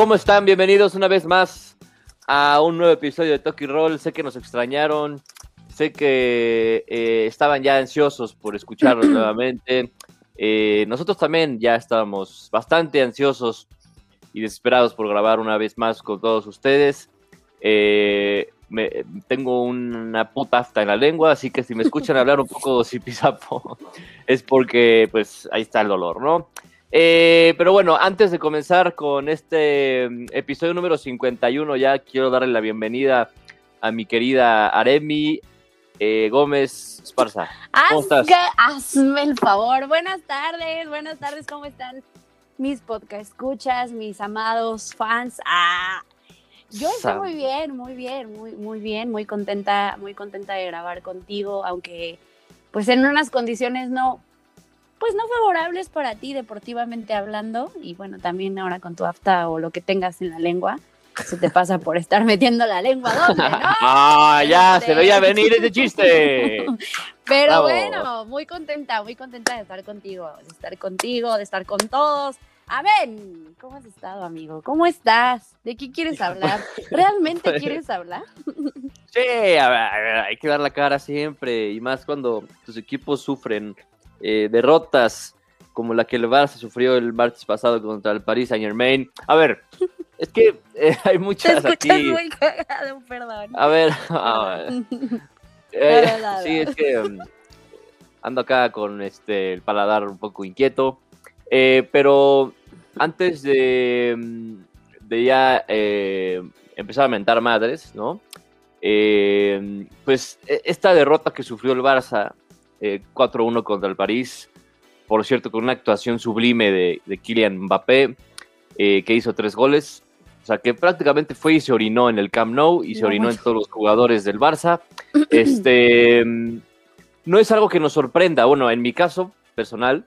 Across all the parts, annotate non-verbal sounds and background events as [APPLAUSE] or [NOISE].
¿Cómo están? Bienvenidos una vez más a un nuevo episodio de Toki Roll. Sé que nos extrañaron, sé que eh, estaban ya ansiosos por escucharnos [CLEARS THROAT] nuevamente. Eh, nosotros también ya estábamos bastante ansiosos y desesperados por grabar una vez más con todos ustedes. Eh, me, tengo una puta afta en la lengua, así que si me escuchan hablar un poco [LAUGHS] [LAUGHS] zipizapo, es porque pues ahí está el dolor, ¿no? Eh, pero bueno, antes de comenzar con este mm, episodio número 51, ya quiero darle la bienvenida a mi querida Aremi eh, Gómez Esparza. ¿Cómo estás? hazme el favor. Buenas tardes, buenas tardes, ¿cómo están mis podcast escuchas, mis amados fans? Ah, yo estoy muy bien, muy bien, muy, muy bien, muy contenta, muy contenta de grabar contigo, aunque pues en unas condiciones no pues no favorables para ti deportivamente hablando y bueno, también ahora con tu afta o lo que tengas en la lengua, se te pasa por estar metiendo la lengua ¿dónde, ¿no? [LAUGHS] ah, ya, se veía venir ese chiste. [LAUGHS] Pero bueno, muy contenta, muy contenta de estar contigo, de estar contigo, de estar con todos. A ver, ¿cómo has estado, amigo? ¿Cómo estás? ¿De qué quieres hablar? ¿Realmente [LAUGHS] quieres hablar? Sí, a ver, hay que dar la cara siempre, y más cuando tus equipos sufren eh, derrotas como la que el Barça sufrió el martes pasado contra el Paris Saint Germain. A ver, es que [LAUGHS] eh, hay muchas Te aquí. Muy cagado, perdón. A ver, [LAUGHS] [LAUGHS] eh, sí, es que um, ando acá con este el paladar un poco inquieto, pero antes de, um, de ya empezar a mentar madres, ¿no? pues e, esta derrota que sufrió el Barça 4-1 eh, contra el París. Por cierto, con una actuación sublime de, de Kylian Mbappé, eh, que hizo tres goles. O sea, que prácticamente fue y se orinó en el Camp Nou y se orinó en todos los jugadores del Barça. [CLEARS THROAT] Este, no es algo que nos sorprenda. Bueno, en mi caso personal,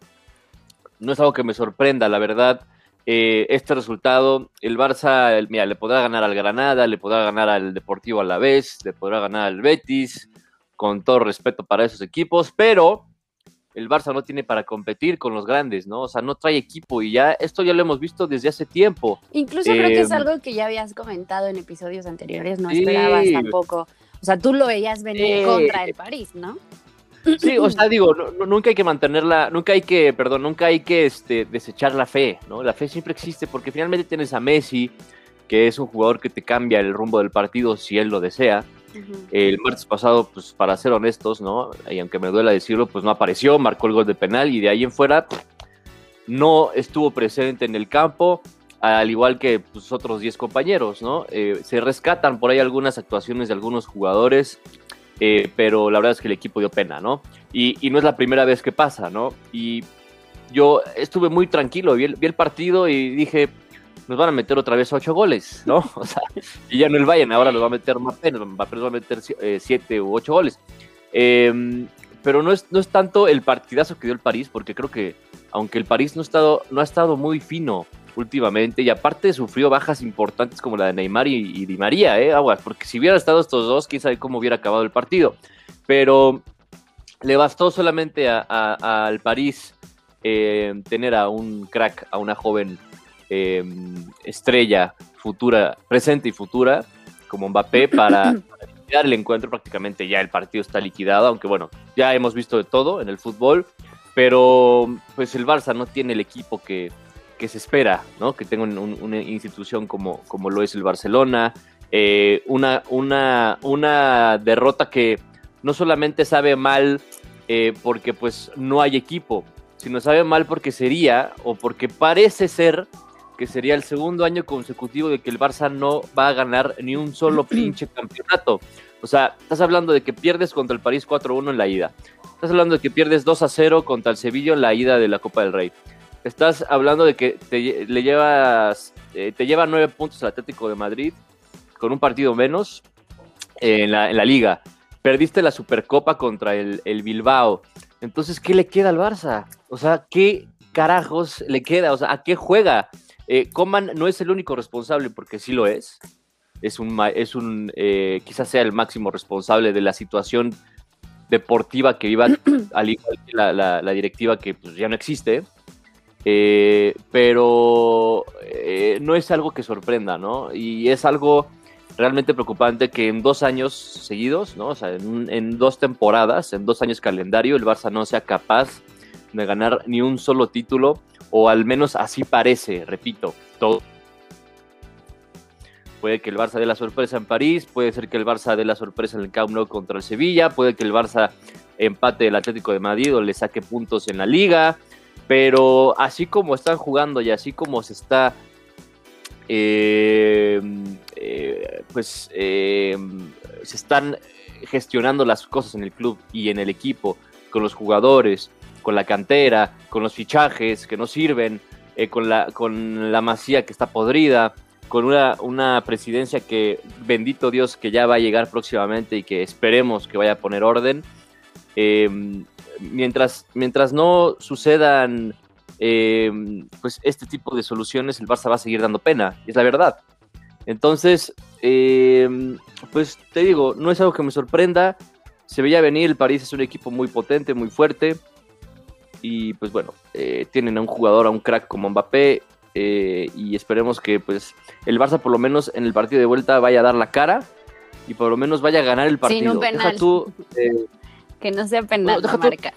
no es algo que me sorprenda, la verdad. Eh, este resultado, el Barça, mira, le podrá ganar al Granada, le podrá ganar al Deportivo a la vez, le podrá ganar al Betis, con todo respeto para esos equipos, pero el Barça no tiene para competir con los grandes, ¿no? O sea, no trae equipo y ya esto ya lo hemos visto desde hace tiempo. Incluso creo que es em, algo que ya habías comentado en episodios anteriores, no esperabas tampoco. O sea, tú lo veías venir contra el París, ¿no? Sí, o sea, digo, nunca hay que mantenerla, nunca hay que, perdón, nunca hay que este, desechar la fe, ¿no? La fe siempre existe porque finalmente tienes a Messi, que es un jugador que te cambia el rumbo del partido si él lo desea. El martes pasado, pues para ser honestos, ¿no? Y aunque me duela decirlo, pues no apareció, marcó el gol de penal y de ahí en fuera no estuvo presente en el campo, al igual que pues, otros 10 compañeros, ¿no? Eh, se rescatan por ahí algunas actuaciones de algunos jugadores, eh, pero la verdad es que el equipo dio pena, ¿no? Y, no es la primera vez que pasa, ¿no? Y yo estuve muy tranquilo, vi el partido y dije, nos van a meter otra vez ocho goles, ¿no? [LAUGHS] O sea, y ya no el Bayern, ahora nos va a meter Mbappé, nos va a meter eh, siete u ocho goles. Em, pero no es, no es tanto el partidazo que dio el París, porque creo que, aunque el París no ha estado, no ha estado muy fino últimamente, y aparte sufrió bajas importantes como la de Neymar y, Di María, ¿eh? Aguas, porque si hubiera estado estos dos, quién sabe cómo hubiera acabado el partido. Pero le bastó solamente al París eh, tener a un crack, a una joven Em, estrella futura, presente y futura, como Mbappé, para, [CLEARS THROAT] para el encuentro. Prácticamente ya el partido está liquidado, aunque bueno, ya hemos visto de todo en el fútbol, pero pues el Barça no tiene el equipo que, que se espera, ¿no? Que tenga una institución como, como lo es el Barcelona, eh, una, una, una derrota que no solamente sabe mal eh, porque pues no hay equipo, sino sabe mal porque sería o porque parece ser que sería el segundo año consecutivo de que el Barça no va a ganar ni un solo [CLEARS THROAT] pinche campeonato. O sea, estás hablando de que pierdes contra el París 4-1 en la ida. Estás hablando de que pierdes 2-0 contra el Sevilla en la ida de la Copa del Rey. Estás hablando de que te, le llevas, eh, te lleva nueve puntos al Atlético de Madrid con un partido menos en, la, liga. Perdiste la Supercopa contra el, el Bilbao. Entonces, ¿qué le queda al Barça? O sea, ¿qué carajos le queda? O sea, ¿a qué juega? Eh, Coman no es el único responsable, porque sí lo es. Es un, es un eh, quizás sea el máximo responsable de la situación deportiva que iba, [CLEARS THROAT] al igual que la, directiva que pues, ya no existe. Eh, pero eh, no es algo que sorprenda, ¿no? Y es algo realmente preocupante que en dos años seguidos, ¿no? O sea, en, dos temporadas, en dos años calendario, el Barça no sea capaz de ganar ni un solo título, o al menos así parece, repito, todo. Puede que el Barça dé la sorpresa en París, puede ser que el Barça dé la sorpresa en el Camp Nou contra el Sevilla, puede que el Barça empate el Atlético de Madrid o le saque puntos en la liga, pero así como están jugando y así como se está, eh, eh, pues eh, se están gestionando las cosas en el club y en el equipo, con los jugadores, con la cantera, con los fichajes que no sirven, con, la, con la masía que está podrida, con una, una presidencia que, bendito Dios, que ya va a llegar próximamente y que esperemos que vaya a poner orden mientras, mientras no sucedan eh, pues este tipo de soluciones, el Barça va a seguir dando pena, es la verdad. Entonces, eh, pues te digo, no es algo que me sorprenda. Se veía venir, el París es un equipo muy potente, muy fuerte. Y pues bueno, eh, tienen a un jugador, a un crack como Mbappé. y esperemos que pues el Barça por lo menos en el partido de vuelta vaya a dar la cara y por lo menos vaya a ganar el partido. Deja tú, [LAUGHS] que no sea penal deja marca.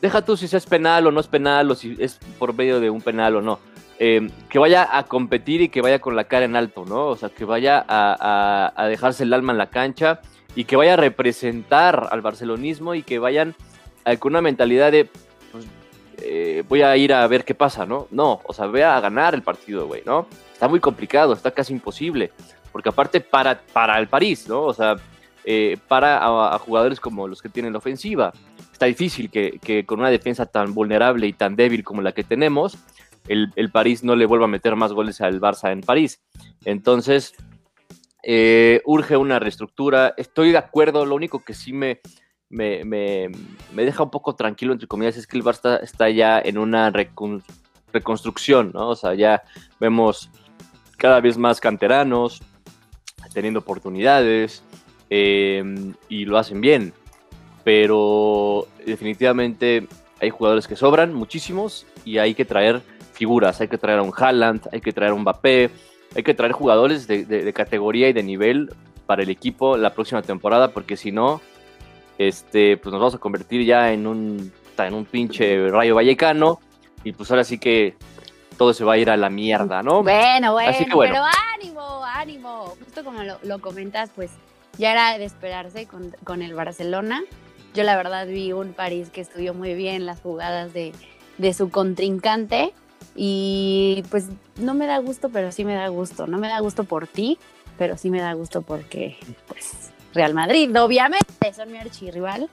Deja tú si es penal o no es penal, o si es por medio de un penal o no. Eh, que vaya a competir y que vaya con la cara en alto, ¿no? O sea, que vaya a, dejarse el alma en la cancha y que vaya a representar al barcelonismo y que vayan eh, con una mentalidad de, pues, eh, voy a ir a ver qué pasa, ¿no? No, o sea, vea a ganar el partido, güey, ¿no? Está muy complicado, está casi imposible, porque aparte para, para el París, ¿no? O sea, eh, para a, jugadores como los que tienen la ofensiva. Está difícil que, con una defensa tan vulnerable y tan débil como la que tenemos, el, París no le vuelva a meter más goles al Barça en París. Entonces, urge una reestructura. Estoy de acuerdo, lo único que sí me, me, deja un poco tranquilo, entre comillas, es que el Barça está ya en una reconstrucción, ¿no? O sea, ya vemos cada vez más canteranos teniendo oportunidades, Em, y lo hacen bien. Pero definitivamente hay jugadores que sobran, muchísimos, y hay que traer figuras. Hay que traer a un Haaland, hay que traer a un Mbappé, hay que traer jugadores de, categoría y de nivel para el equipo la próxima temporada, porque si no, este, pues nos vamos a convertir ya en un, en un pinche rayo vallecano, y pues ahora sí que todo se va a ir a la mierda, ¿no? Bueno, bueno, pero ánimo, ánimo. Justo como lo, lo comentas, pues ya era de esperarse con, el Barcelona. Yo la verdad vi un París que estudió muy bien las jugadas de, su contrincante y pues no me da gusto, pero sí me da gusto. No me da gusto por ti, pero sí me da gusto porque pues Real Madrid, obviamente, son mi archirrival.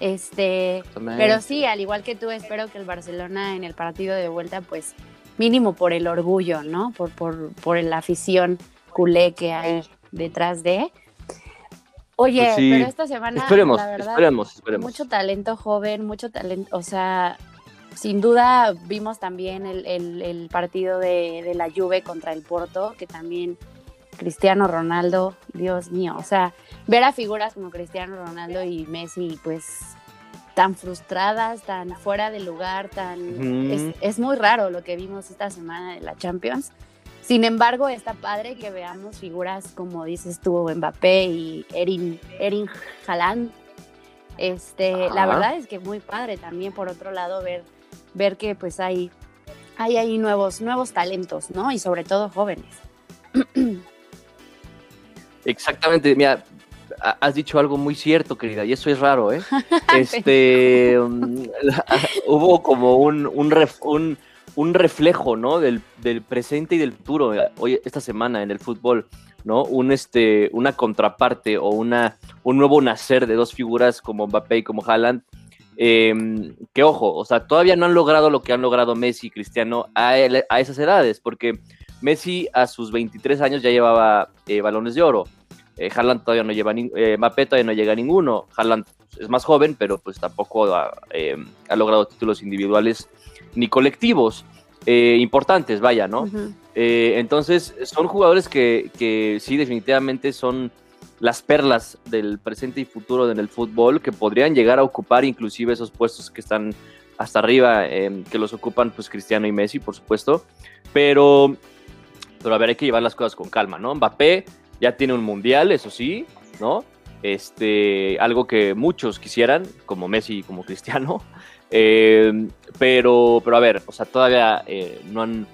Este, pero sí, al igual que tú, espero que el Barcelona en el partido de vuelta, pues mínimo por el orgullo, ¿no? Por, por, por la afición culé que hay detrás de, Oye, pues pero esta semana, esperemos, la verdad, esperemos, esperemos. mucho talento joven, mucho talento, o sea, sin duda vimos también el, partido de, la Juve contra el Porto, que también Cristiano Ronaldo, Dios mío, o sea, ver a figuras como Cristiano Ronaldo y Messi, pues tan frustradas, tan fuera de lugar, tan... es, es muy raro lo que vimos esta semana de la Champions. Sin embargo, está padre que veamos figuras como dices tú, Mbappé y Erin, Erin Haaland. Este, la verdad es que muy padre también por otro lado ver, ver que pues hay, hay ahí nuevos, nuevos talentos, ¿no? Y sobre todo jóvenes. [CLEARS THROAT] Exactamente, mira, has dicho algo muy cierto, querida, y eso es raro, ¿eh? [LAUGHS] Este, um, [LAUGHS] hubo como un, un, un un reflejo, ¿no? Del, presente y del futuro eh, hoy, esta semana en el fútbol, ¿no? Un, este, una contraparte o una, un nuevo nacer de dos figuras como Mbappé y como Haaland, em, que ojo, o sea, todavía no han logrado lo que han logrado Messi y Cristiano a, esas edades, porque Messi a sus 23 años ya llevaba eh, balones de oro. Eh, Haaland todavía no lleva, Mbappé todavía no llega a ninguno. Haaland es más joven, pero pues tampoco ha, ha logrado títulos individuales ni colectivos eh, importantes, vaya, ¿no? Eh, entonces, son jugadores que, que, sí, definitivamente son las perlas del presente y futuro en el fútbol, que podrían llegar a ocupar inclusive esos puestos que están hasta arriba, que los ocupan pues Cristiano y Messi, por supuesto, pero, pero a ver, hay que llevar las cosas con calma, ¿no? Mbappé ya tiene un mundial, eso sí, ¿no? Este, algo que muchos quisieran, como Messi y como [LAUGHS] Cristiano, em, pero, pero a ver, o sea, todavía eh, no han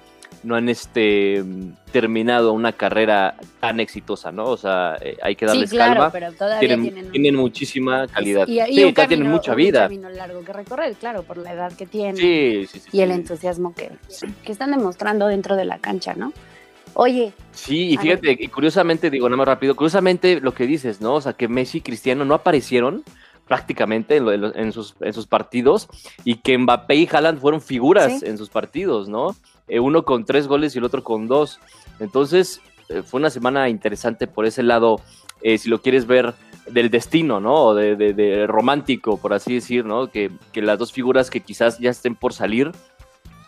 no han este, terminado una carrera tan exitosa, ¿no? O sea, eh, hay que darles sí, claro, calma. Pero todavía tienen, tienen, tienen muchísima calidad. Y, y sí, un camino, tienen mucha un vida. camino largo que recorrer, claro, por la edad que tienen Sí, sí, sí. y el entusiasmo que, que están demostrando dentro de la cancha, ¿no? Oye, Sí, y fíjate, y curiosamente, digo nada más rápido, curiosamente lo que dices, ¿no? O sea, que Messi y Cristiano no aparecieron prácticamente en, lo- sus, en sus partidos y que Mbappé y Haaland fueron figuras Sí. en sus partidos, ¿no? Eh, uno con tres goles y el otro con dos. Entonces, eh, fue una semana interesante por ese lado, eh, si lo quieres ver del destino, ¿no? O de, de- de romántico, por así decir, ¿no? Que, que las dos figuras que quizás ya estén por salir,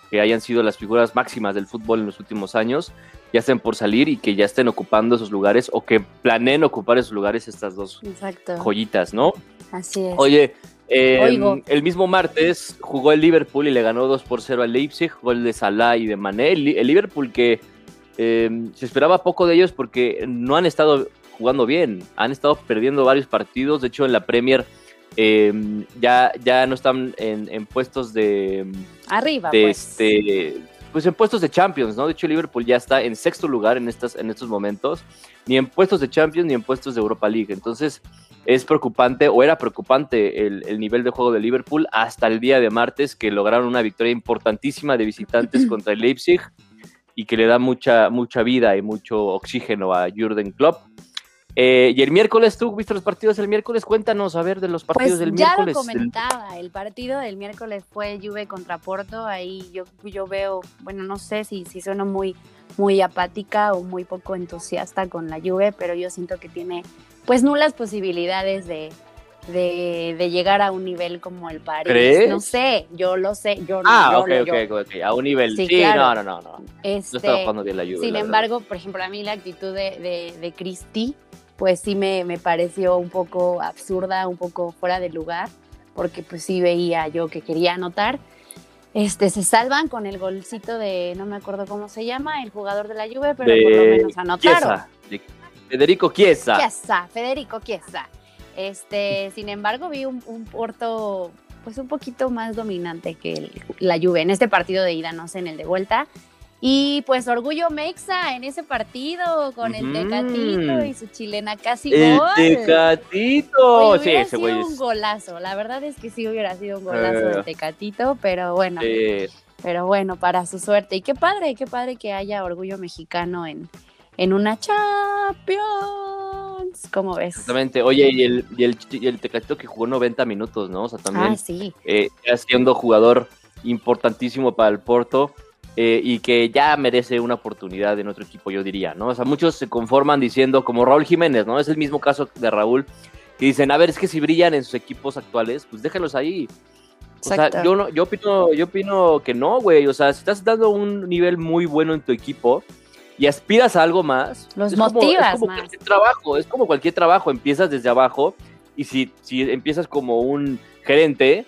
que hayan sido las figuras máximas del fútbol en los últimos años, ya estén por salir y que ya estén ocupando esos lugares o que planeen ocupar esos lugares estas dos exacto, joyitas, ¿no? así es. Oye, eh, el mismo martes jugó el Liverpool y le ganó 2 por 0 al Leipzig, gol de Salah y de Mané. El, Li- el Liverpool que eh, se esperaba poco de ellos porque no han estado jugando bien, han estado perdiendo varios partidos, de hecho en la Premier eh, ya, ya no están en, en puestos de, Arriba, de pues. este pues en puestos de Champions, ¿no? De hecho, Liverpool ya está en sexto lugar en, estas, en estos momentos, ni en puestos de Champions ni en puestos de Europa League. Entonces, es preocupante, o era preocupante, el, el nivel de juego de Liverpool hasta el día de martes, que lograron una victoria importantísima de visitantes [CLEARS THROAT] contra el Leipzig y que le da mucha, mucha vida y mucho oxígeno a Jürgen Klopp. Eh, y el miércoles, ¿tú viste los partidos el miércoles? Cuéntanos, a ver, de los partidos Pues del ya miércoles. lo del- comentaba, el partido del miércoles fue Juve contra Porto, ahí yo, yo veo, bueno, no sé si, si sueno muy, muy apática o muy poco entusiasta con la Juve, pero yo siento que tiene pues nulas posibilidades de, de, de llegar a un nivel como el París. ¿Crees? No sé, yo lo sé, yo no. Ah, ok, lo- ok, ok, a un nivel. Sí, Sí, claro. no, no, no, no. Este, No estaba jugando bien la Juve. sin la verdad. embargo, por ejemplo, a mí la actitud de, de, de Cristi, pues sí me, me pareció un poco absurda, un poco fuera de lugar, porque pues sí veía yo que quería anotar. Este, se salvan con el golcito de, no me acuerdo cómo se llama, el jugador de la Juve, pero por lo de menos anotaron. Chiesa, de Federico Chiesa. Chiesa, Federico Chiesa. Este, sin embargo, vi un, un Porto pues un poquito más dominante que el- la Juve en este partido de ida, no sé, en el de vuelta. Y pues orgullo Mexa en ese partido con el. Tecatito y su chilena casi El gol. Tecatito. Oye, sí, ese sido güey un es. golazo. La verdad es que sí hubiera sido un golazo Eh. de Tecatito, pero bueno, eh, pero bueno, para su suerte. Y qué padre, qué padre que haya orgullo mexicano en, en una Champions. ¿Cómo ves? exactamente. Oye, y el, y, el, y el Tecatito que jugó 90 minutos, ¿no? O sea, también Ah, sí. eh, siendo jugador importantísimo para el Porto. Eh, y que ya merece una oportunidad en otro equipo, yo diría, ¿no? O sea, muchos se conforman diciendo, como Raúl Jiménez, ¿no? Es el mismo caso de Raúl, que dicen, a ver, es que si brillan en sus equipos actuales, pues déjenlos ahí. O sea, Exacto. yo, no, yo, opino, yo opino que no, güey. O sea, si estás dando un nivel muy bueno en tu equipo y aspiras a algo más, Los es como- motivas es como más. cualquier trabajo, es como cualquier trabajo, empiezas desde abajo y si, si empiezas como un gerente,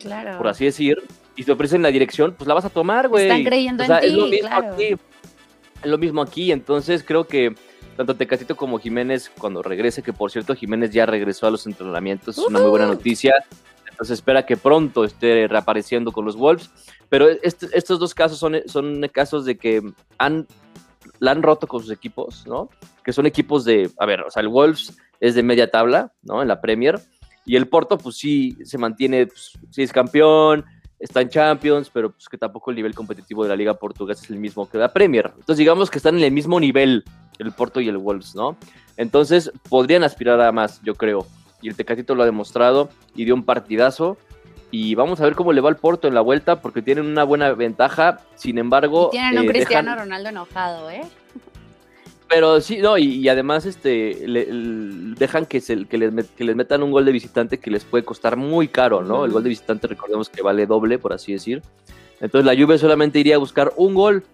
Claro. por así decir, y te ofrecen la dirección, pues la vas a tomar, güey. Están creyendo O sea, en es lo mismo claro. aquí. Es lo mismo aquí, entonces creo que tanto Tecatito como Jiménez, cuando regrese, que por cierto Jiménez ya regresó a los entrenamientos, es una muy buena noticia. Entonces espera que pronto esté reapareciendo con los Wolves. Pero est- estos dos casos son, son casos de que han, la han roto con sus equipos, ¿no? Que son equipos de, a ver, o sea, el Wolves es de media tabla, ¿no? En la Premier. Y el Porto, pues sí, se mantiene, pues, sí es campeón, está en Champions, pero pues que tampoco el nivel competitivo de la Liga Portuguesa es el mismo que la Premier. Entonces digamos que están en el mismo nivel el Porto y el Wolves, ¿no? Entonces podrían aspirar a más, yo creo. Y el Tecatito lo ha demostrado y dio un partidazo. Y vamos a ver cómo le va al Porto en la vuelta, porque tienen una buena ventaja. Sin embargo, Y tienen un eh, Cristiano dejan- Ronaldo enojado, ¿eh? Pero sí, no, y, y además este le- dejan que, se, que, les met- que les metan un gol de visitante que les puede costar muy caro, ¿no? El gol de visitante recordemos que vale doble, por así decir. Entonces la Juve solamente iría a buscar un gol,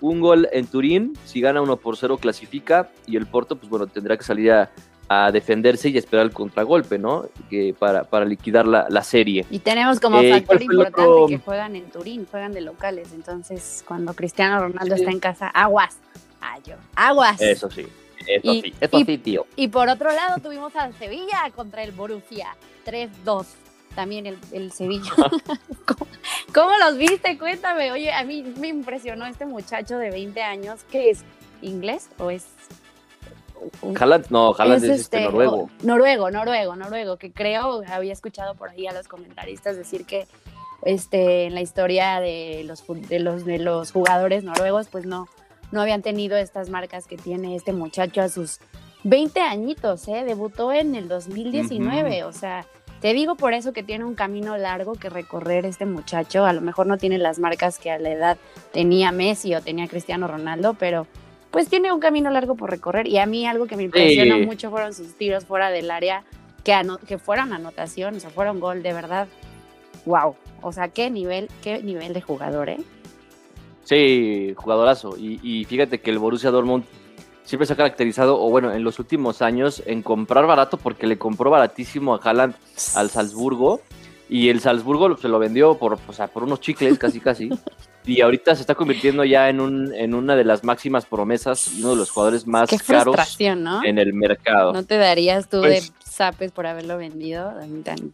un gol en Turín, si gana 1 por 0 clasifica y el Porto pues bueno, tendrá que salir a, a defenderse y esperar el contragolpe, ¿no? Que para, para liquidar la, serie. Y tenemos como eh, factor importante que juegan en Turín, juegan de locales, entonces cuando Cristiano Ronaldo está en casa, aguas, aguas. Eso sí. Eso sí, eso sí, tío. Y por otro lado tuvimos al Sevilla contra el Borussia, 3-2 también el, el Sevilla. [LAUGHS] ¿Cómo, los viste? Cuéntame. Oye, a mí me impresionó este muchacho de 20 años. ¿Qué es? ¿Inglés o es no, Haaland es, este, noruego. Noruego, noruego, noruego, que creo, había escuchado por ahí a los comentaristas decir que este, en la historia de los, de los, de los jugadores noruegos, pues no, no habían tenido estas marcas que tiene este muchacho a sus 20 añitos, ¿eh? Debutó en el 2019, o sea, te digo por eso que tiene un camino largo que recorrer este muchacho, a lo mejor no tiene las marcas que a la edad tenía Messi o tenía Cristiano Ronaldo, pero pues tiene un camino largo por recorrer. Y a mí algo que me impresionó mucho fueron sus tiros fuera del área, que, que fueran anotación, o sea, fueron gol, de verdad. Wow. O sea, qué nivel, qué nivel de jugador, ¿eh? Sí, jugadorazo. Y, y fíjate que el Borussia Dortmund siempre se ha caracterizado, o bueno, en los últimos años, en comprar barato porque le compró baratísimo a Haaland al Salzburgo y el Salzburgo se lo vendió por, o sea, por unos chicles, casi casi. [LAUGHS] y ahorita se está convirtiendo ya en, un, en una de las máximas promesas y uno de los jugadores más caros en el mercado. ¿No te darías tú de pues zapes por haberlo vendido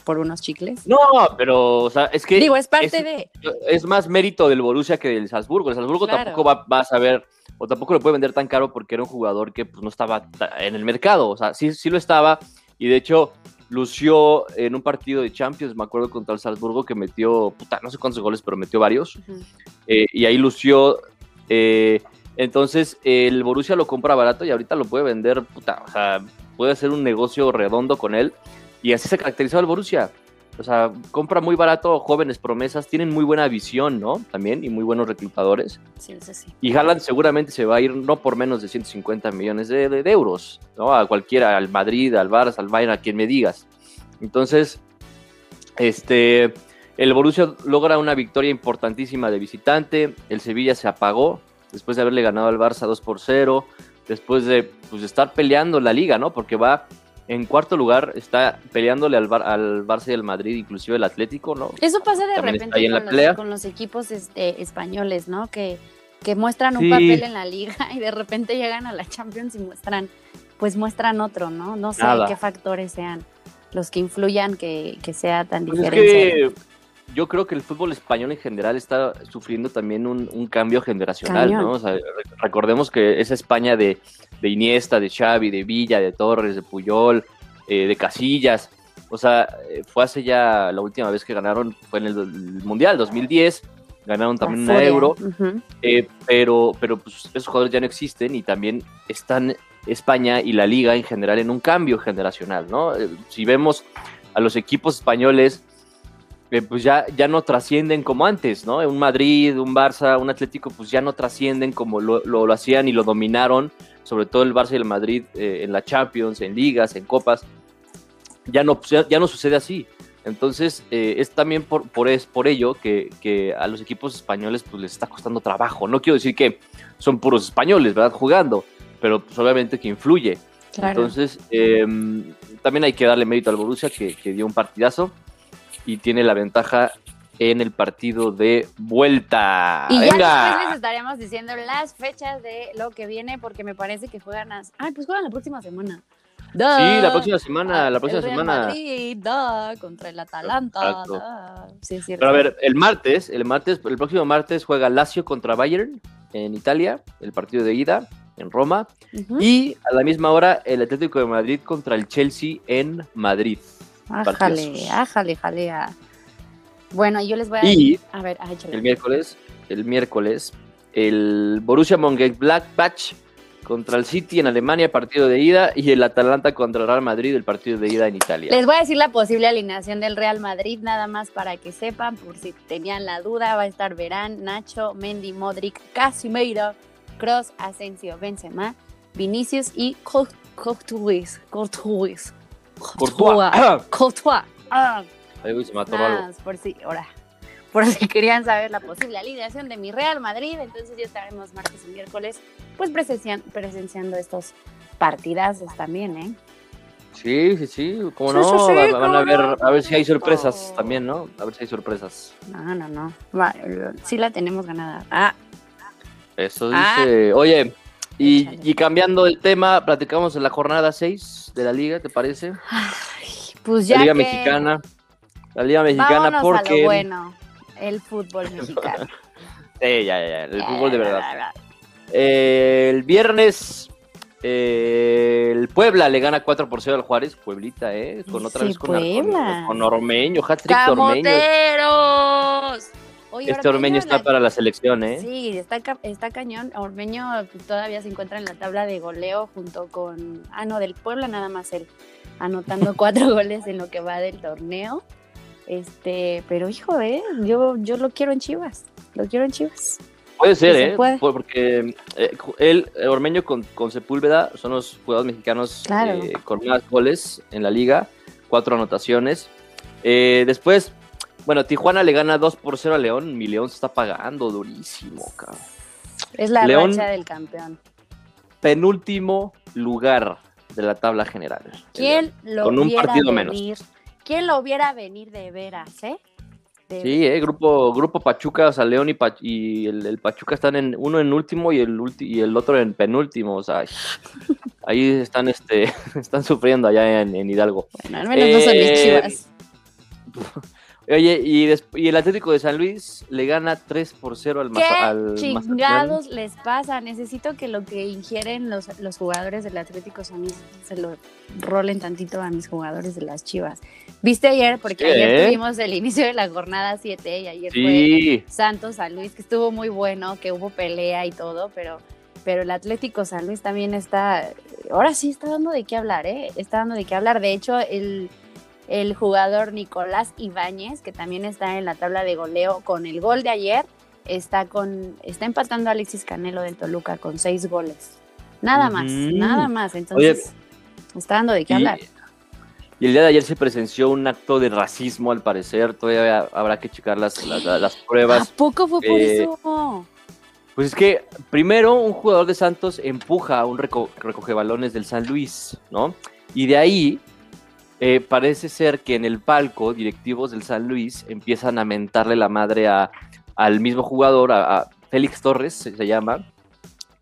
por unos chicles? No, pero, o sea, es que. Digo, es parte de. Es más mérito del Borussia que del Salzburgo. El Salzburgo tampoco va, va, a saber, o tampoco lo puede vender tan caro porque era un jugador que pues, no estaba en el mercado. O sea, sí, sí lo estaba. Y de hecho, lució en un partido de Champions, me acuerdo contra el Salzburgo, que metió, puta, no sé cuántos goles, pero metió varios. Eh, y ahí lució. Eh, entonces, el Borussia lo compra barato y ahorita lo puede vender, puta, o sea, puede hacer un negocio redondo con él. Y así se caracterizó el Borussia. O sea, compra muy barato jóvenes promesas, tienen muy buena visión, ¿no? También, y muy buenos reclutadores. Sí, eso sí. Y Haaland seguramente se va a ir no por menos de 150 millones de, euros, ¿no? A cualquiera, al Madrid, al Barça, al Bayern, a quien me digas. Entonces, este, el Borussia logra una victoria importantísima de visitante, el Sevilla se apagó después de haberle ganado al Barça 2 por 0, después de pues, estar peleando la liga, ¿no? Porque va en cuarto lugar está peleándole al, al Barça y al Madrid, inclusive el Atlético, ¿no? Eso pasa de repente con los, con los, equipos este, españoles, ¿no? Que, que muestran un papel en la liga [LAUGHS] y de repente llegan a la Champions y muestran, pues muestran otro, ¿no? No sé qué factores sean los que influyan que, que sea tan pues diferente. Yo creo que el fútbol español en general está sufriendo también un, un cambio generacional, ¿no? O sea, recordemos que esa España de de Iniesta, de Xavi, de Villa, de Torres, de Puyol, eh, de Casillas. O sea, eh, fue hace ya la última vez que ganaron, fue en el, Mundial 2010, ganaron también un Euro, eh, pero, pero pues, esos jugadores ya no existen y también están España y la liga en general en un cambio generacional, ¿no? si vemos a los equipos españoles, pues ya, ya no trascienden como antes, ¿no? Un Madrid, un Barça, un Atlético, pues ya no trascienden como lo, lo hacían y lo dominaron sobre todo el Barça y el Madrid eh, en la Champions, en ligas, en copas, ya no, ya no sucede así. Entonces, eh, es también por, por, es, por ello que, a los equipos españoles pues, les está costando trabajo. No quiero decir que son puros españoles, ¿verdad? Jugando, pero pues, obviamente que influye. Entonces, em, también hay que darle mérito al Borussia, que, que dio un partidazo y tiene la ventaja en el partido de vuelta. Y Venga. ya después les estaríamos diciendo las fechas de lo que viene, porque me parece que juegan a... Ay, pues juegan la próxima semana. Sí, la próxima semana, la próxima semana. Madrid, contra el Atalanta. Sí, es Pero a ver, el martes, el martes, el próximo martes juega Lazio contra Bayern en Italia, el partido de ida en Roma. Y a la misma hora el Atlético de Madrid contra el Chelsea en Madrid. Ájale, ájale, jalea. Bueno, yo les voy a... Y a ver, el miércoles, el miércoles, el Borussia Mönchengladbach contra el City en Alemania, partido de ida, y el Atalanta contra el Real Madrid, el partido de ida en Italia. Les voy a decir la posible alineación del Real Madrid, nada más para que sepan, por si tenían la duda, va a estar Verán, Nacho, Mendy, Modric, Casimeiro, Cross, Asensio, Benzema, Vinicius y Courtois. Courtois. Courtois. Courtois. [COUGHS] Ah. Por si, ahora, por si querían saber la posible alineación de mi Real Madrid, entonces ya estaremos martes y miércoles, pues presenciando, presenciando estos partidazos también, ¿eh? Sí, sí, sí, cómo no, van, a ver, a ver si hay sorpresas también, ¿no? A ver si hay sorpresas. No, no, no, sí la tenemos ganada. Ah. Eso ah. dice, oye, y, cambiando el tema, platicamos en la jornada 6 de la liga, ¿te parece? pues ya La liga mexicana, la liga mexicana porque... bueno, el fútbol mexicano. [LAUGHS] sí, ya, ya, el fútbol de verdad. Eh, el viernes eh, el Puebla le gana 4 por 0 al Juárez, Pueblita, ¿eh? Con otra vez con, con, Ormeño, hat-trick Ormeño. Este Ormeño está para la selección, ¿eh? Sí, está, está cañón. Ormeño todavía se encuentra en la tabla de goleo junto con. Ah, no, del Puebla nada más él. Anotando [LAUGHS] cuatro goles en lo que va del torneo. Este, pero hijo, ¿eh? Yo, yo lo quiero en Chivas. Lo quiero en Chivas. Puede ser, ¿eh? Porque eh, él, Ormeño con, con, Sepúlveda son los jugadores mexicanos eh, con más goles en la liga, cuatro anotaciones. Eh, después, bueno, Tijuana le gana 2 por 0 a León. Mi León se está pagando durísimo, cabrón. Es la León, del campeón. Penúltimo lugar de la tabla general. ¿Quién lo con un partido menos. ¿Quién lo viera venir de veras, eh? Sí, eh, grupo, grupo Pachuca, o sea, León y, y el, Pachuca están en uno en último y el y el otro en penúltimo, o sea, [LAUGHS] ahí están este [LAUGHS] están sufriendo allá en, Hidalgo. Bueno, al menos no son mis eh, chivas. [LAUGHS] Oye, y, y, el Atlético de San Luis le gana 3 por 0 al, ¿Qué chingados les pasa? Necesito que lo que ingieren los, los jugadores del Atlético San Luis se lo rolen tantito a mis jugadores de las Chivas. ¿Viste ayer? Porque ayer tuvimos el inicio de la jornada 7 y ayer fue Santos San Luis, que estuvo muy bueno, que hubo pelea y todo, pero, pero el Atlético San Luis también está, ahora sí está dando de qué hablar, ¿eh? Está dando de qué hablar. De hecho, el el jugador Nicolás Ibáñez, que también está en la tabla de goleo con el gol de ayer, está, con, está empatando a Alexis Canelo del Toluca con seis goles. Nada más, nada más. Entonces, está dando de qué hablar. Y el día de ayer se presenció un acto de racismo, al parecer. Todavía habrá que checar las, las, pruebas. ¿A poco fue por eh, eso? Pues es que primero un jugador de Santos empuja a un recoge balones del San Luis, ¿no? Y de ahí eh, parece ser que en el palco directivos del San Luis empiezan a mentarle la madre a, al mismo jugador, a, Félix Torres, se, llama,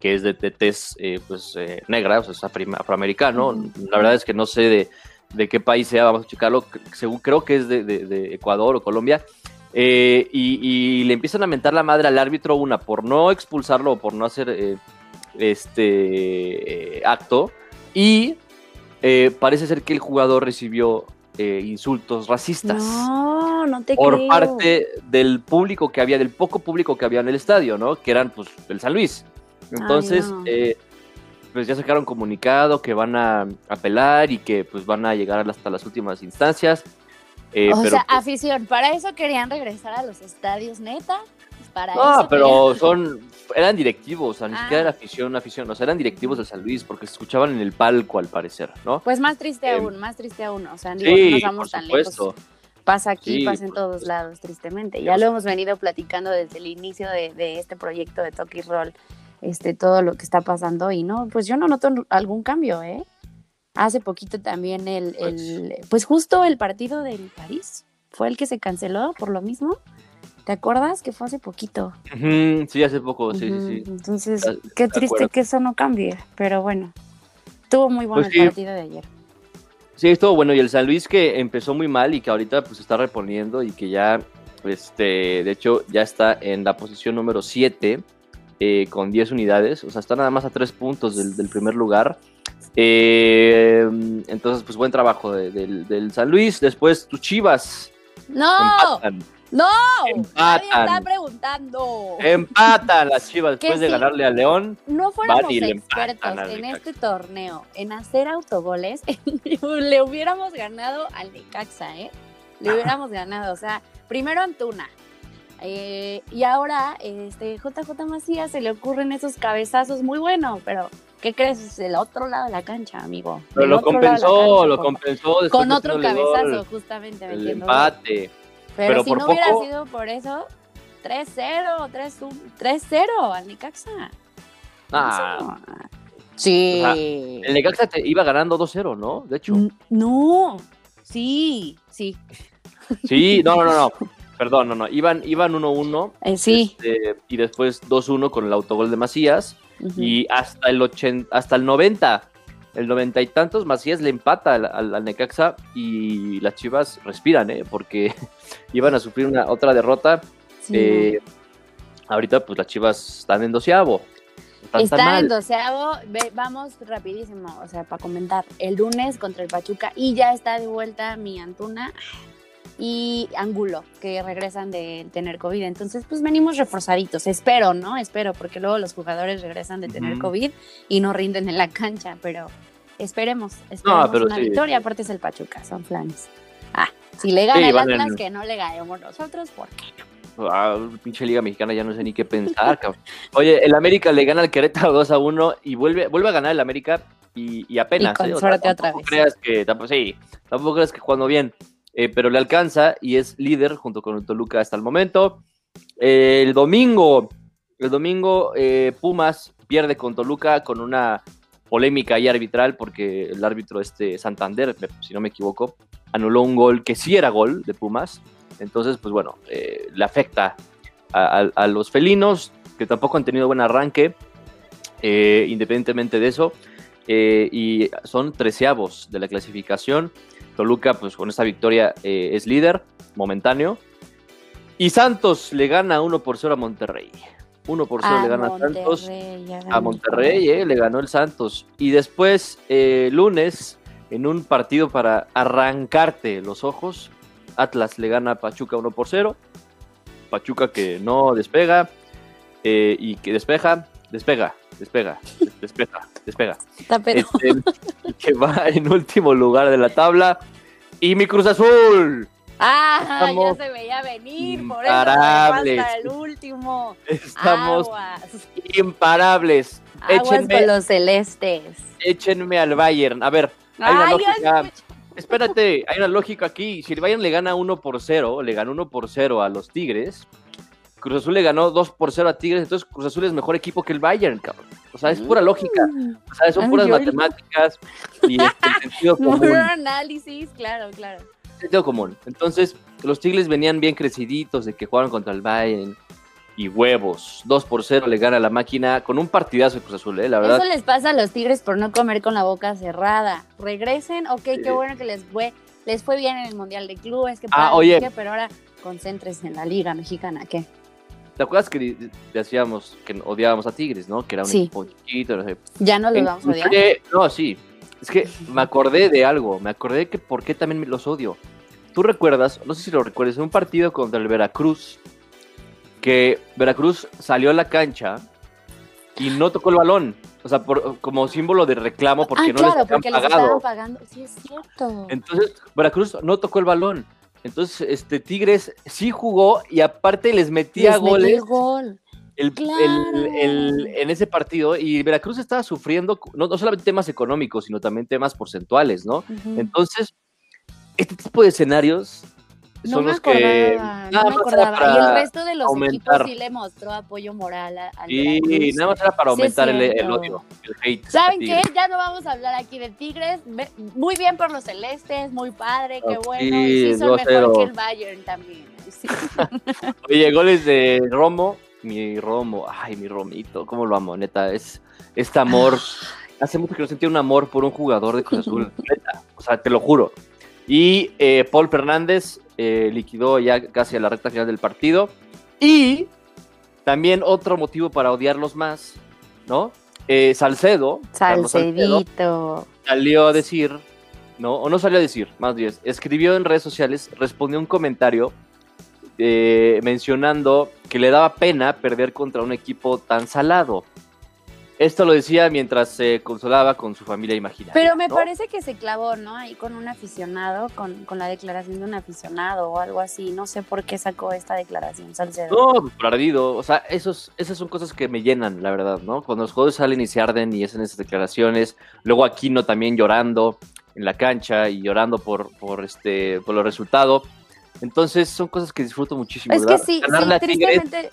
que es de, tez eh, pues, eh, negra, o sea, es afroamericano. La verdad es que no sé de, qué país sea, vamos a checarlo, según creo que es de, Ecuador o Colombia. Y, y, le empiezan a mentar la madre al árbitro, una, por no expulsarlo o por no hacer este acto, y eh, parece ser que el jugador recibió eh, insultos racistas. No, no te Por parte del público que había, del poco público que había en el estadio, ¿no? Que eran, pues, el San Luis. Entonces, eh, pues ya sacaron comunicado que van a apelar y que, pues, van a llegar hasta las últimas instancias. o sea, pues afición, ¿para eso querían regresar a los estadios, neta? Para no, pero son, eran directivos, o sea, ni siquiera era ah. afición, afición, o sea, eran directivos de San Luis porque se escuchaban en el palco al parecer, ¿no? Pues más triste em, aún, más triste aún, o sea, no nos vamos tan lejos. Pasa aquí, pasa en todos lados, tristemente. Ya lo hemos venido platicando desde el inicio de, este proyecto de Toki Roll, este, todo lo que está pasando y no, pues yo no noto algún cambio, ¿eh? Hace poquito también el, pues el pues justo el partido del París fue el que se canceló por lo mismo. ¿Te acuerdas que fue hace poquito? sí, hace poco, sí, sí, sí. Entonces, qué triste que eso no cambie, pero bueno, tuvo muy bueno pues el partido de ayer. Sí, estuvo bueno, y el San Luis que empezó muy mal y que ahorita pues está reponiendo y que ya, este, de hecho, ya está en la posición número 7 eh, con 10 unidades, o sea, está nada más a 3 puntos del, primer lugar. Eh, entonces, pues buen trabajo del, del San Luis. Después, tus chivas. No. No, nadie está preguntando. Empatan las [LAUGHS] Chivas después de ganarle a León. No fuéramos expertos en este torneo en hacer autogoles, [LAUGHS] le hubiéramos ganado al Necaxa, ¿eh? Le hubiéramos ganado, o sea, primero Antuna. Eh, y ahora, este, JJ Macías se le ocurren esos cabezazos muy buenos, pero ¿qué crees? Es el otro lado de la cancha, amigo. Pero lo compensó, lo compensó. Con otro cabezazo, justamente. El empate. Pero, si no hubiera sido por eso, 3-0, 3-0 al Nicaxa. Ah. Sí. el Necaxa te iba ganando 2-0, ¿no? De hecho. No, sí, sí. Sí, no, no, no, Perdón, no, no. Iban, iban 1-1. Eh, sí. Este, y después 2-1 con el autogol de Macías. Y hasta el, 80, hasta el 90, el 90 y tantos, Macías le empata al, Necaxa y las Chivas respiran, ¿eh? Porque [LAUGHS] iban a sufrir una otra derrota. Eh, ahorita, pues las Chivas están en doceavo. Está en doceavo, vamos rapidísimo, o sea, para comentar. El lunes contra el Pachuca y ya está de vuelta mi Antuna y Angulo, que regresan de tener COVID. Entonces, pues venimos reforzaditos. Espero, ¿no? Espero, porque luego los jugadores regresan de tener COVID y no rinden en la cancha, pero esperemos, esperemos una victoria. Aparte es el Pachuca, son flanes. Ah, si le gana el Atlas, que no le ganemos nosotros, ¿por qué no? Ah, pinche Liga Mexicana ya no sé ni qué pensar, [LAUGHS] Oye, el América le gana al Querétaro 2 a 1 y vuelve, vuelve a ganar el América y, apenas. Y ¿eh? otra vez. Creas que, tampoco, sí, tampoco creas que jugando bien. Eh, pero le alcanza y es líder junto con Toluca hasta el momento. el domingo, el domingo eh, Pumas pierde con Toluca con una polémica y arbitral porque el árbitro este Santander, si no me equivoco, anuló un gol que sí era gol de Pumas. Entonces, pues bueno, eh, le afecta a, los felinos que tampoco han tenido buen arranque, independientemente de eso. y son treceavos de la clasificación. Toluca, pues con esta victoria eh, es líder momentáneo. Y Santos le gana 1 por 0 a Monterrey. 1 por 0 le gana a Santos. A Monterrey, eh, le ganó el Santos. Y después, eh, lunes, en un partido para arrancarte los ojos, Atlas le gana a Pachuca 1 por 0. Pachuca que no despega y que despeja, despega, despega, despega, despega. Este, que va en último lugar de la tabla. Y mi Cruz Azul. Ah, ya se veía venir, por eso hasta el último. Estamos imparables. Aguas con los celestes. Échenme al Bayern. A ver, hay una lógica. Espérate, hay una lógica aquí. Si el Bayern le gana 1 por 0, le gana 1 por 0 a los Tigres, Cruz Azul le ganó 2 por 0 a Tigres, entonces Cruz Azul es mejor equipo que el Bayern, cabrón. O sea, es pura mm. lógica. O sea, son puras matemáticas y este, sentido [LAUGHS] común. Puro análisis, claro, claro. Sentido común. Entonces, los Tigres venían bien creciditos de que jugaron contra el Bayern y huevos. 2 por 0 le gana la máquina con un partidazo de Cruz Azul, ¿eh? la verdad. Eso les pasa a los Tigres por no comer con la boca cerrada. Regresen, ok, qué bueno que les fue, les fue bien en el Mundial de Clubes, que ah, oye. pero ahora concéntrese en la Liga Mexicana, ¿qué? ¿Te acuerdas que decíamos que odiábamos a Tigres, no? Que era un equipo chiquito. No sé. Ya no los vamos a odiar. No, sí. Es que [LAUGHS] me acordé de algo. Me acordé que por qué también los odio. Tú recuerdas, no sé si lo recuerdas, un partido contra el Veracruz, que Veracruz salió a la cancha y no tocó el balón. O sea, por, como símbolo de reclamo porque ah, no les pagado. pagando. Sí, es cierto. Entonces, Veracruz no tocó el balón. Entonces, este Tigres sí jugó y aparte les metía goles. gol. en ese partido y Veracruz estaba sufriendo no, no, solamente temas económicos, sino también temas porcentuales, ¿no? Entonces, este tipo de escenarios no me acordaba, no me acordaba. Y el resto de los equipos sí le mostró apoyo moral al Sí, nada más era para aumentar el, odio, el hate. ¿Saben qué? Ya no vamos a hablar aquí de Tigres. Muy bien por los celestes, muy padre, qué bueno. y sí son mejor que el Bayern también. [LAUGHS] [LAUGHS] Oye, goles de Romo, mi Romo, ay, mi Romito, cómo lo amo, neta, es este amor. Hace mucho que no sentía un amor por un jugador de Cruz Azul, [LAUGHS] neta, o sea, te lo juro. Y eh, Paul Fernández eh, liquidó ya casi a la recta final del partido. Y también otro motivo para odiarlos más, ¿no? Eh, Salcedo, Salcedito. salió a decir, ¿no? O no salió a decir, más bien, escribió en redes sociales, respondió un comentario mencionando que le daba pena perder contra un equipo tan salado. Esto lo decía mientras se consolaba con su familia imaginaria. Pero me parece que se clavó, ¿no? Ahí con un aficionado, con, la declaración de un aficionado o algo así. No sé por qué sacó esta declaración, Salcedo. No, perdido. O sea, esos, esas son cosas que me llenan, la verdad, ¿no? Cuando los juegos salen y se arden y hacen esas declaraciones. Luego Aquino también llorando en la cancha y llorando por, por, este, por los resultados. Entonces son cosas que disfruto muchísimo. Es que sí, sí tristemente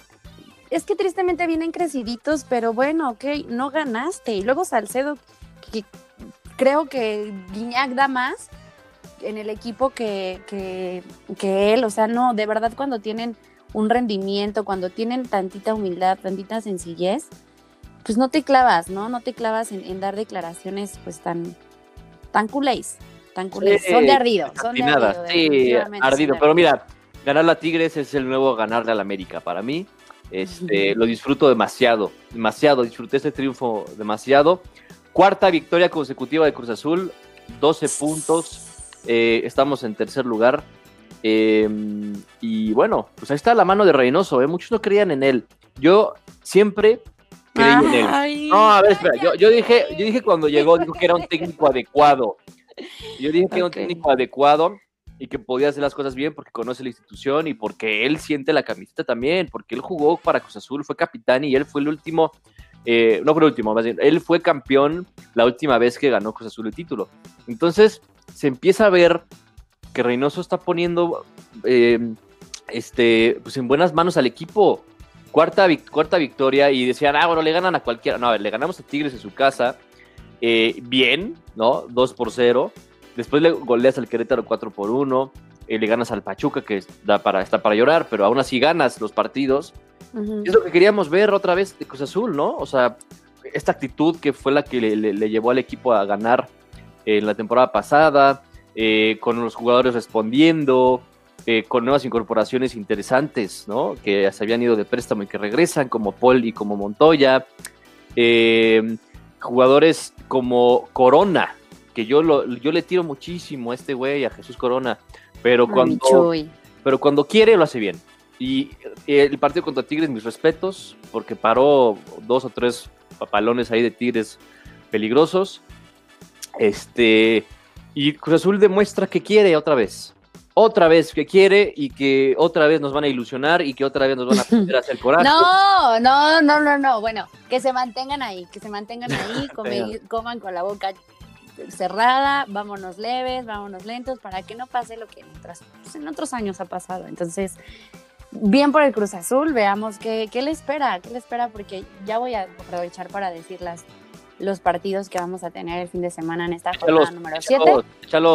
es que tristemente vienen creciditos, pero bueno, ok, no ganaste. Y luego Salcedo, que creo que Guiñac da más en el equipo que, que, que él. O sea, no, de verdad cuando tienen un rendimiento, cuando tienen tantita humildad, tantita sencillez, pues no te clavas, ¿no? No te clavas en, dar declaraciones pues tan, tan culés, tan culés. son de ardido, son de ardido. Sí, ardido, pero mira, ganar la Tigres es el nuevo ganarle al América para mí. Este, lo disfruto demasiado, demasiado, disfruté este triunfo demasiado. Cuarta victoria consecutiva de Cruz Azul, 12 puntos, eh, estamos en tercer lugar. Em, y bueno, pues ahí está la mano de Reynoso, ¿eh? muchos no creían en él. Yo siempre creí en él. No, a ver, espera, yo, dije, yo dije cuando llegó, dijo que era un técnico adecuado. Yo dije que era un técnico adecuado y que podía hacer las cosas bien porque conoce la institución y porque él siente la camiseta también, porque él jugó para Cruz Azul, fue capitán y él fue el último, eh, no fue el último, más bien, él fue campeón la última vez que ganó Cruz Azul el título. Entonces se empieza a ver que Reynoso está poniendo eh, este, pues en buenas manos al equipo. Cuarta, cuarta victoria y decían, ah, bueno, le ganan a cualquiera. No, a ver, le ganamos a Tigres en su casa. Eh, bien, ¿no? 2 por 0. Después le goleas al Querétaro 4 por 1. Eh, le ganas al Pachuca, que da para, está para llorar, pero aún así ganas los partidos. Es lo que queríamos ver otra vez de Cruz Azul, ¿no? O sea, esta actitud que fue la que le llevó al equipo a ganar en la temporada pasada, eh, con los jugadores respondiendo, eh, con nuevas incorporaciones interesantes, ¿no? Que se habían ido de préstamo y que regresan, como Paul y como Montoya. Eh, jugadores como Corona, que yo, lo, yo le tiro muchísimo a este güey, a Jesús Corona, pero cuando, pero cuando quiere lo hace bien. Y el partido contra Tigres, mis respetos, porque paró dos o tres papalones ahí de Tigres peligrosos. Este, y Cruz Azul demuestra que quiere otra vez. Otra vez que quiere y que otra vez nos van a ilusionar y que otra vez nos van a hacer hacer [LAUGHS] coraje. No, no, no, no, no. Bueno, que se mantengan ahí, que se mantengan ahí, [LAUGHS] coman con la boca cerrada, vámonos leves, vámonos lentos, para que no pase lo que en, pues, en otros años ha pasado. Entonces, bien por el Cruz Azul, veamos qué, qué le espera, qué le espera, porque ya voy a aprovechar para decir las los partidos que vamos a tener el fin de semana en esta jornada número 7.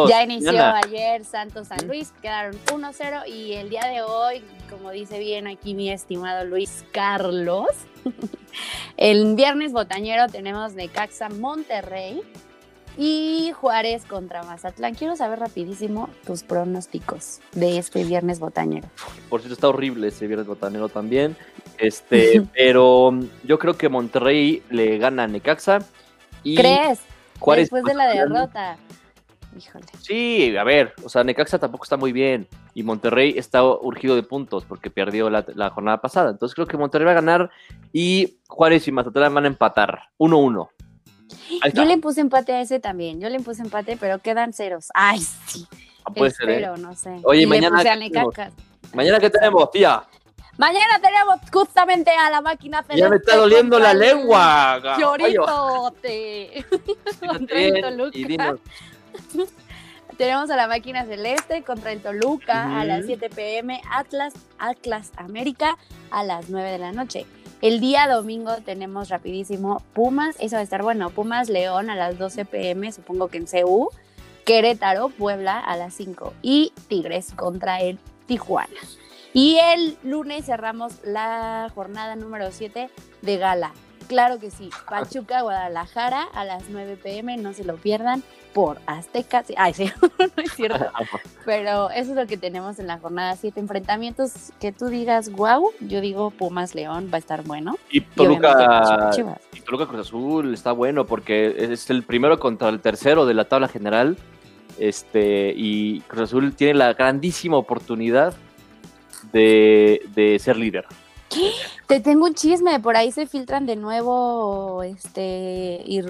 Ya inició ayer Santos San Luis, quedaron 1-0 y el día de hoy, como dice bien aquí mi estimado Luis Carlos, [LAUGHS] el viernes botañero tenemos Necaxa Monterrey y Juárez contra Mazatlán. Quiero saber rapidísimo tus pronósticos de este viernes botañero. Por cierto, está horrible ese viernes botañero también. Este, [LAUGHS] pero yo creo que Monterrey le gana a Necaxa. Y ¿Crees? Después de la derrota. Híjole. Sí, a ver, o sea, Necaxa tampoco está muy bien y Monterrey está urgido de puntos porque perdió la, jornada pasada. Entonces creo que Monterrey va a ganar y Juárez y Mazatlán van a empatar 1-1. Yo le puse empate a ese también, yo le puse empate, pero quedan ceros. Ay, sí. Ah, puede ser, ¿eh? no sé. Oye, mañana. Mañana qué tenemos, tía. Mañana tenemos justamente a la máquina celeste. Ya me está doliendo la lengua. Lloritote. [LAUGHS] [LAUGHS] [LAUGHS] tenemos a la máquina celeste contra el Toluca a las 7 pm, Atlas, Atlas América a las 9 de la noche. El día domingo tenemos rapidísimo Pumas, eso va a estar bueno, Pumas León a las 12 pm, supongo que en CU, Querétaro, Puebla a las 5 y Tigres contra el Tijuana. Y el lunes cerramos la jornada número 7 de gala. Claro que sí, Pachuca, Guadalajara a las 9 pm, no se lo pierdan por Azteca. Ay, sí, [LAUGHS] no es cierto. [LAUGHS] Pero eso es lo que tenemos en la jornada 7. Enfrentamientos que tú digas, wow, yo digo Pumas León va a estar bueno. Y Toluca, y, Toluca Cruz Azul está bueno porque es el primero contra el tercero de la tabla general. Este, y Cruz Azul tiene la grandísima oportunidad de, ser líder. Te tengo un chisme, por ahí se filtran de nuevo este y,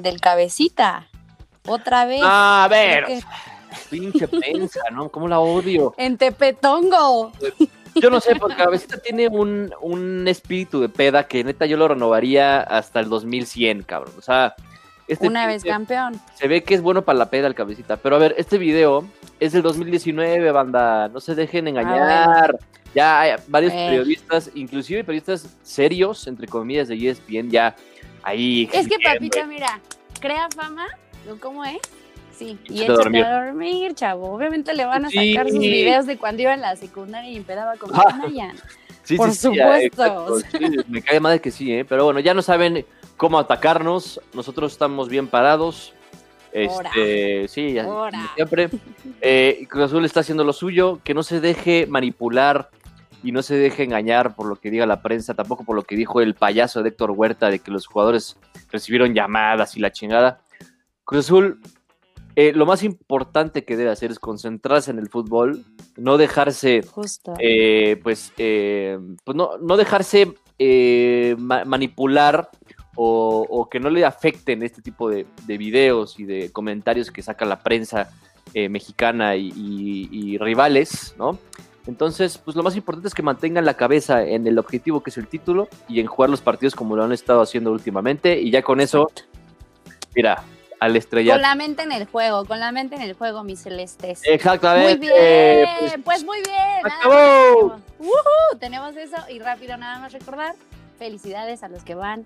del cabecita. Otra vez. a ver. Pinche prensa, ¿no? ¿Cómo la odio? [LAUGHS] En Tepetongo. Yo no sé, porque Cabecita tiene un, un espíritu de peda que neta yo lo renovaría hasta el 2100, cabrón. O sea, Este Una vez campeón. Se ve que es bueno para la peda el cabecita. Pero a ver, este video es del 2019, banda. No se dejen engañar. Ya hay varios Ah, Bueno. periodistas, inclusive periodistas serios, entre comillas, de ESPN, ya ahí. Es que papita, mira, crea fama. ¿cómo es? Sí, y Échate a dormir. a dormir, chavo. Obviamente le van a Sí. sacar sus videos de cuando iba en la secundaria y empedaba con [LAUGHS] Ah. Sí, Por sí, supuesto. me cae madre que sí, ¿eh? Pero bueno, ya no saben cómo atacarnos. Nosotros estamos bien parados. Este, sí, siempre. Eh, Cruz Azul está haciendo lo suyo, que no se deje manipular y no se deje engañar por lo que diga la prensa, tampoco por lo que dijo el payaso de Héctor Huerta de que los jugadores recibieron llamadas y la chingada. Cruz Azul, eh, lo más importante que debe hacer es concentrarse en el fútbol, no dejarse eh, pues, eh, pues no, no dejarse ma- manipular o, o que no le afecten este tipo de, de videos y de comentarios que saca la prensa eh, mexicana y, y- y rivales, ¿no? Entonces, pues lo más importante es que mantengan la cabeza en el objetivo que es el título y en jugar los partidos como lo han estado haciendo últimamente y ya con eso, mira, al estrellar. Con la mente en el juego, con la mente en el juego, mis celestes. Exactamente. Muy bien, pues, pues, muy bien. acabó. Ujú, tenemos eso y rápido nada más recordar, felicidades a los que van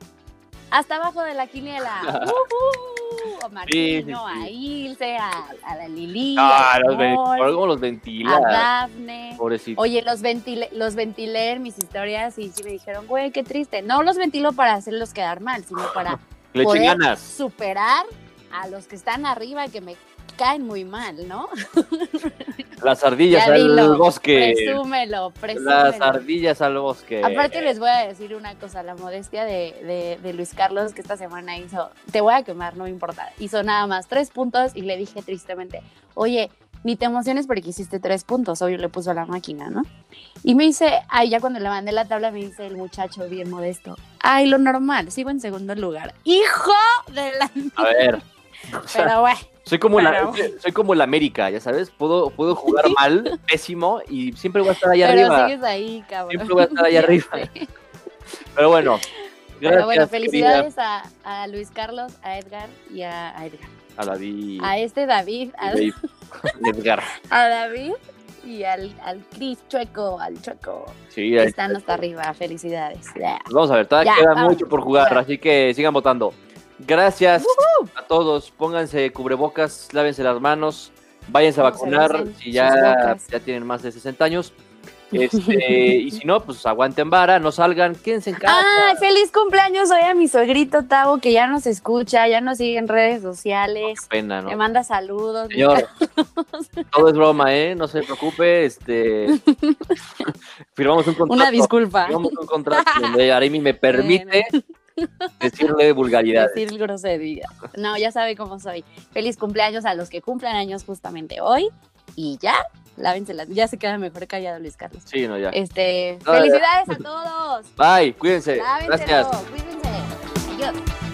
hasta abajo de la quiniela. Ujú, A Martino, sí, sí. a Ilse, a, a la Lili, Ah, a, los, por algo los a ventila. Dafne. Pobrecito. Oye, los ventilé, los ventilé en mis historias y sí me dijeron, güey, qué triste. No los ventilo para hacerlos quedar mal, sino para [LAUGHS] Le echen poder ganas. superar a los que están arriba que me caen muy mal, ¿no? [LAUGHS] Las ardillas Ya al dilo, bosque. Presúmelo, presúmelo. Las ardillas al bosque. Aparte les voy a decir una cosa, la modestia de, de- de Luis Carlos que esta semana hizo, te voy a quemar, no me importa, hizo nada más tres puntos y le dije tristemente, oye, ni te emociones porque hiciste tres puntos, obvio le puso a la máquina, ¿no? Y me dice, ay, ya cuando le mandé la tabla me dice el muchacho bien modesto, ay, lo normal, sigo en segundo lugar. ¡Hijo de la... A ver. [LAUGHS] Pero bueno, soy como la, [LAUGHS] soy- como el América, ya sabes. Puedo, puedo [LAUGHS] jugar mal, pésimo, y siempre voy a estar allá pero arriba. sigues ahí, cabrón. Siempre voy a estar allá Ya arriba. [LAUGHS] Pero bueno. Pero bueno, felicidades a, a Luis Carlos, a Edgar y a, a Edgar. A David. A este David, a, Dave, Edgar. a David y al, al Chris Chueco, al Chueco. Sí, ahí- Están hasta arriba, felicidades. Pues Vamos a ver, todavía Ya, queda vamos. mucho por jugar, así que sigan votando. Gracias a todos, pónganse cubrebocas, lávense las manos, váyanse a vacunar si ya, tienen más de 60 años. [LAUGHS] Este, y si no, pues aguanten vara, no salgan, quédense en casa. ¡Ay, feliz cumpleaños hoy a mi suegrito Tavo, que ya nos escucha, ya nos sigue en redes sociales. Qué pena, ¿no? Me manda saludos. Señor, [LAUGHS] todo es broma, ¿eh? No se preocupe, este... [LAUGHS] firmamos un contrato. Una disculpa. Firmamos un contrato donde Aremi me permite [LAUGHS] decirle vulgaridades. Decir grosería. No, ya sabe cómo soy. Feliz cumpleaños a los que cumplan años justamente hoy. Y ya, lávense las. Ya se queda mejor callado Luis Carlos. Sí, no, ya. Este, No, ya. felicidades a todos. Bye, cuídense. Lávenselo, Gracias. cuídense. Adiós.